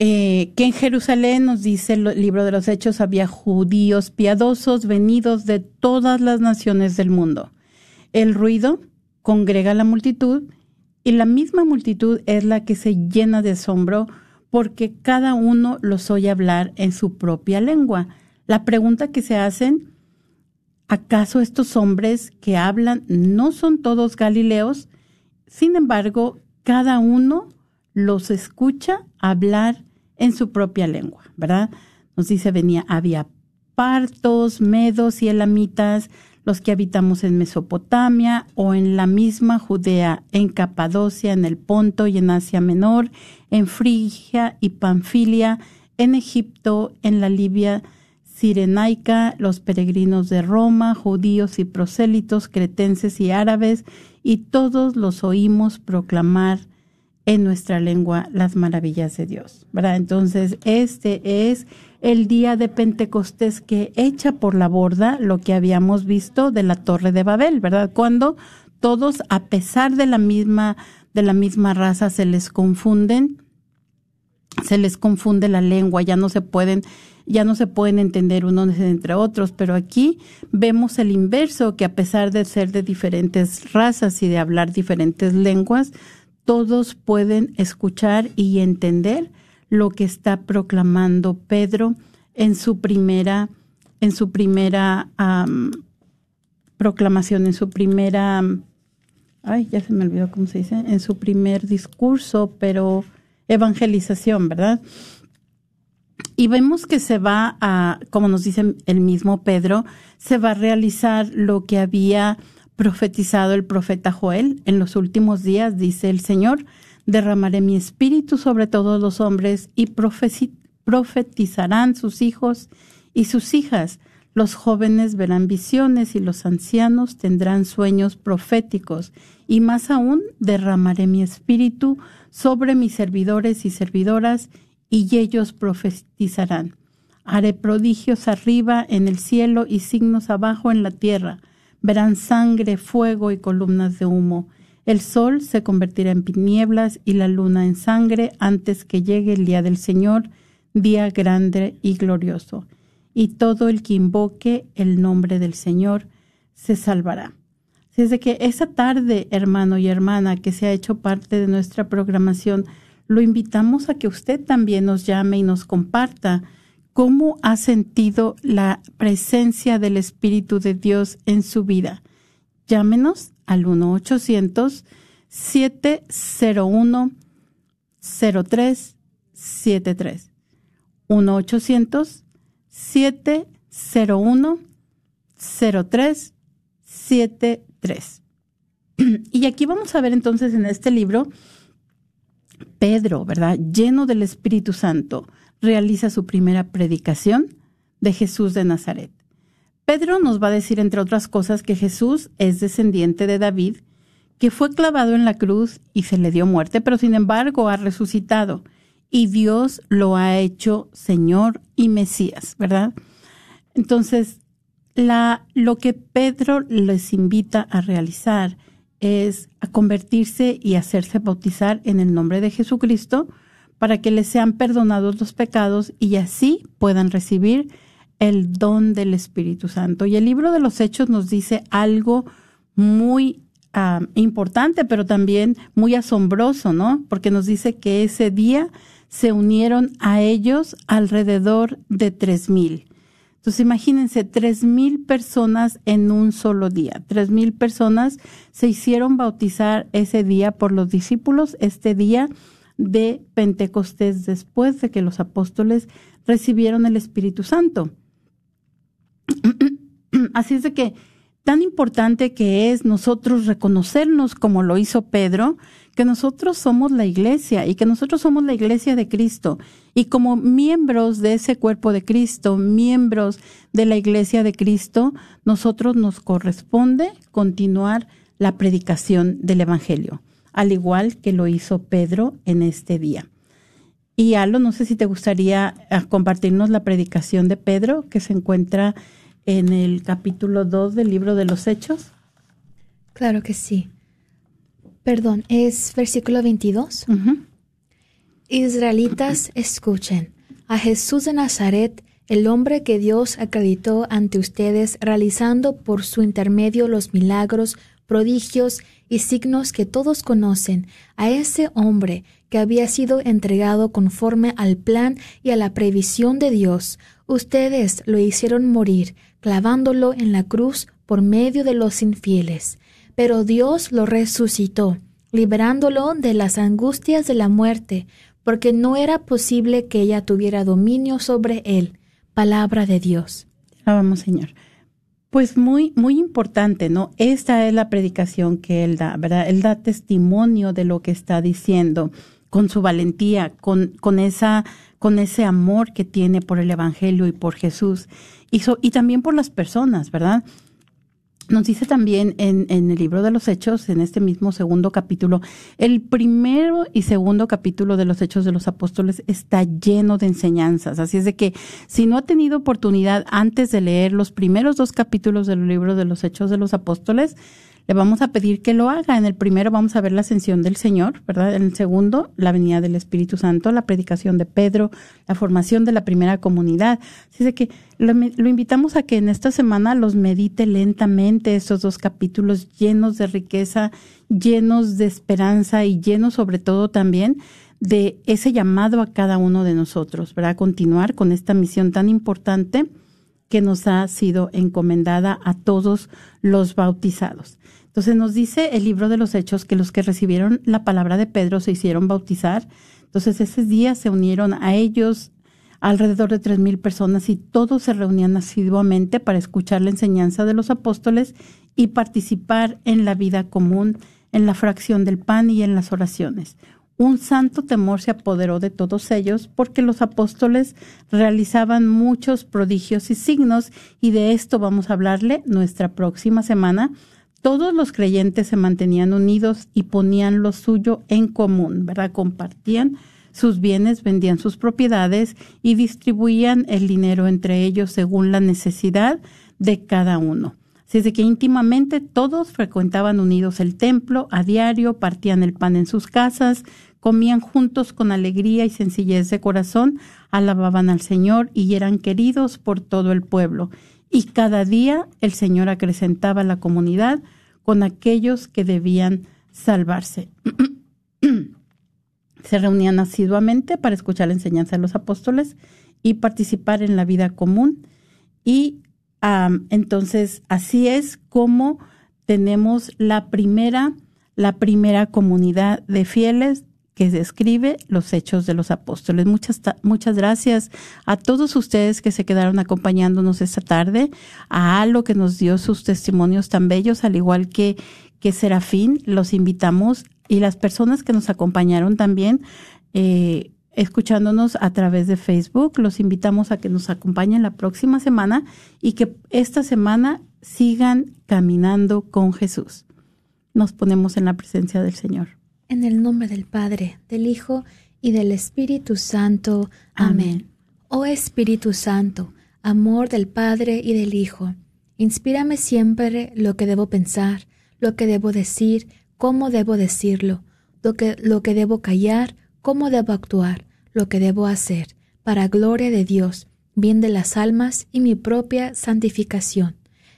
eh, que en Jerusalén, nos dice el libro de los Hechos, había judíos piadosos venidos de todas las naciones del mundo. El ruido congrega a la multitud y la misma multitud es la que se llena de asombro porque cada uno los oye hablar en su propia lengua. La pregunta que se hacen, ¿acaso estos hombres que hablan no son todos galileos? Sin embargo, cada uno los escucha hablar en su propia lengua, ¿verdad? Nos dice, venía, había partos, medos y elamitas, los que habitamos en Mesopotamia o en la misma Judea, en Capadocia, en el Ponto y en Asia Menor, en Frigia y Panfilia, en Egipto, en la Libia sirenaica, los peregrinos de Roma, judíos y prosélitos, cretenses y árabes, y todos los oímos proclamar en nuestra lengua las maravillas de Dios, ¿verdad? Entonces, este es el día de Pentecostés que echa por la borda lo que habíamos visto de la Torre de Babel, ¿verdad? Cuando todos, a pesar de la misma, de la misma raza, se les confunden, se les confunde la lengua, ya no se pueden, ya no se pueden entender unos entre otros, pero aquí vemos el inverso, que a pesar de ser de diferentes razas y de hablar diferentes lenguas, todos pueden escuchar y entender lo que está proclamando Pedro en su primera, en su primera proclamación, en su primera, ay, ya se me olvidó cómo se dice, en su primer discurso, pero evangelización, ¿verdad? Y vemos que se va a, como nos dice el mismo Pedro, se va a realizar lo que había profetizado el profeta Joel. En los últimos días, dice el Señor, derramaré mi espíritu sobre todos los hombres y profetizarán sus hijos y sus hijas. Los jóvenes verán visiones y los ancianos tendrán sueños proféticos, y más aún derramaré mi espíritu sobre mis servidores y servidoras, y ellos profetizarán. Haré prodigios arriba en el cielo y signos abajo en la tierra. Verán sangre, fuego y columnas de humo. El sol se convertirá en tinieblas y la luna en sangre antes que llegue el día del Señor, día grande y glorioso. Y todo el que invoque el nombre del Señor se salvará. Desde que esa tarde, hermano y hermana, que se ha hecho parte de nuestra programación, lo invitamos a que usted también nos llame y nos comparta cómo ha sentido la presencia del Espíritu de Dios en su vida. Llámenos al 1-800-701-0373. 1-800-701-0373. Y aquí vamos a ver entonces en este libro, Pedro, ¿verdad? Lleno del Espíritu Santo, realiza su primera predicación de Jesús de Nazaret. Pedro nos va a decir, entre otras cosas, que Jesús es descendiente de David, que fue clavado en la cruz y se le dio muerte, pero sin embargo ha resucitado y Dios lo ha hecho Señor y Mesías, ¿verdad? Entonces, la, lo que Pedro les invita a realizar es a convertirse y hacerse bautizar en el nombre de Jesucristo para que les sean perdonados los pecados y así puedan recibir el don del Espíritu Santo. Y el libro de los Hechos nos dice algo muy ah, importante, pero también muy asombroso, ¿no? Porque nos dice que ese día se unieron a ellos alrededor de tres mil. Entonces imagínense, tres mil personas en un solo día. Tres mil personas se hicieron bautizar ese día por los discípulos, este día de Pentecostés, después de que los apóstoles recibieron el Espíritu Santo. Así es de que tan importante que es nosotros reconocernos como lo hizo Pedro, que nosotros somos la iglesia y que nosotros somos la iglesia de Cristo. Y como miembros de ese cuerpo de Cristo, miembros de la iglesia de Cristo, nosotros nos corresponde continuar la predicación del Evangelio, al igual que lo hizo Pedro en este día. Y Alo, no sé si te gustaría ah, compartirnos la predicación de Pedro que se encuentra en el capítulo 2 del libro de los Hechos? Claro que sí. Perdón, es versículo 22. Israelitas, escuchen. A Jesús de Nazaret, el hombre que Dios acreditó ante ustedes, realizando por su intermedio los milagros, prodigios y signos que todos conocen, a ese hombre que había sido entregado conforme al plan y a la previsión de Dios, ustedes lo hicieron morir, clavándolo en la cruz por medio de los infieles. Pero Dios lo resucitó, liberándolo de las angustias de la muerte, porque no era posible que ella tuviera dominio sobre él. Palabra de Dios. Vamos, Señor. Pues muy, muy importante, ¿no? Esta es la predicación que él da, ¿verdad? Él da testimonio de lo que está diciendo con su valentía, con, con esa, con ese amor que tiene por el Evangelio y por Jesús y, y también por las personas, ¿verdad? Nos dice también en, en, el libro de los Hechos, en este mismo segundo capítulo, el primero y segundo capítulo de los Hechos de los Apóstoles está lleno de enseñanzas. Así es de que si no ha tenido oportunidad antes de leer los primeros dos capítulos del libro de los Hechos de los Apóstoles, le vamos a pedir que lo haga. En el primero vamos a ver la ascensión del Señor, ¿verdad? En el segundo, la venida del Espíritu Santo, la predicación de Pedro, la formación de la primera comunidad. Así de que lo, invitamos a que en esta semana los medite lentamente estos dos capítulos llenos de riqueza, llenos de esperanza y llenos sobre todo también de ese llamado a cada uno de nosotros, ¿verdad? Continuar con esta misión tan importante que nos ha sido encomendada a todos los bautizados. Entonces nos dice el libro de los Hechos que los que recibieron la palabra de Pedro se hicieron bautizar. Entonces ese día se unieron a ellos alrededor de tres mil personas y todos se reunían asiduamente para escuchar la enseñanza de los apóstoles y participar en la vida común, en la fracción del pan y en las oraciones. Un santo temor se apoderó de todos ellos porque los apóstoles realizaban muchos prodigios y signos y de esto vamos a hablarle nuestra próxima semana. Todos los creyentes se mantenían unidos y ponían lo suyo en común, ¿verdad? Compartían sus bienes, vendían sus propiedades y distribuían el dinero entre ellos según la necesidad de cada uno. Así de que íntimamente todos frecuentaban unidos el templo a diario, partían el pan en sus casas, comían juntos con alegría y sencillez de corazón, alababan al Señor y eran queridos por todo el pueblo. Y cada día el Señor acrecentaba la comunidad con aquellos que debían salvarse. Se reunían asiduamente para escuchar la enseñanza de los apóstoles y participar en la vida común y entonces, así es como tenemos la primera, la primera comunidad de fieles que describe los hechos de los apóstoles. Muchas, muchas gracias a todos ustedes que se quedaron acompañándonos esta tarde, a Alo que nos dio sus testimonios tan bellos, al igual que, que Serafín, los invitamos y las personas que nos acompañaron también. Eh, escuchándonos a través de Facebook. Los invitamos a que nos acompañen la próxima semana y que esta semana sigan caminando con Jesús. Nos ponemos en la presencia del Señor. En el nombre del Padre, del Hijo y del Espíritu Santo. Amén. Oh Espíritu Santo, amor del Padre y del Hijo, inspírame siempre lo que debo pensar, lo que debo decir, cómo debo decirlo, lo que, lo que debo callar, cómo debo actuar lo que debo hacer, para gloria de Dios, bien de las almas y mi propia santificación.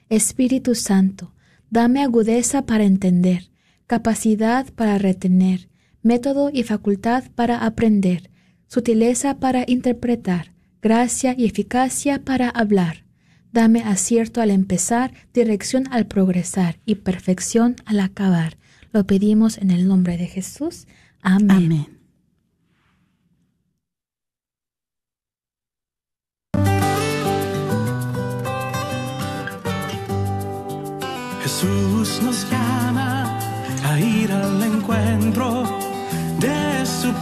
Espíritu Santo, dame agudeza para entender, capacidad para retener, método y facultad para aprender, sutileza para interpretar, gracia y eficacia para hablar. Dame acierto al empezar, dirección al progresar y perfección al acabar. Lo pedimos en el nombre de Jesús. Amén. Amén. Jesús nos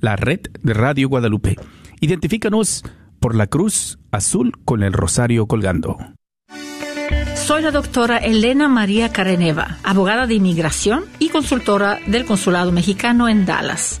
la red de Radio Guadalupe. Identifícanos por la cruz azul con el rosario colgando. Soy la doctora Elena María Careneva, abogada de inmigración y consultora del Consulado Mexicano en Dallas.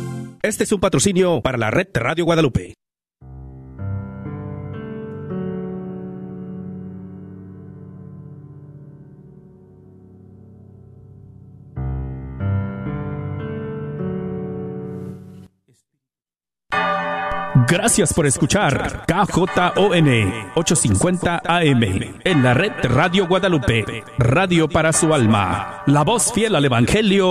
Este es un patrocinio para la red Radio Guadalupe. Gracias por escuchar KJON 850 AM en la red Radio Guadalupe, radio para su alma, la voz fiel al Evangelio.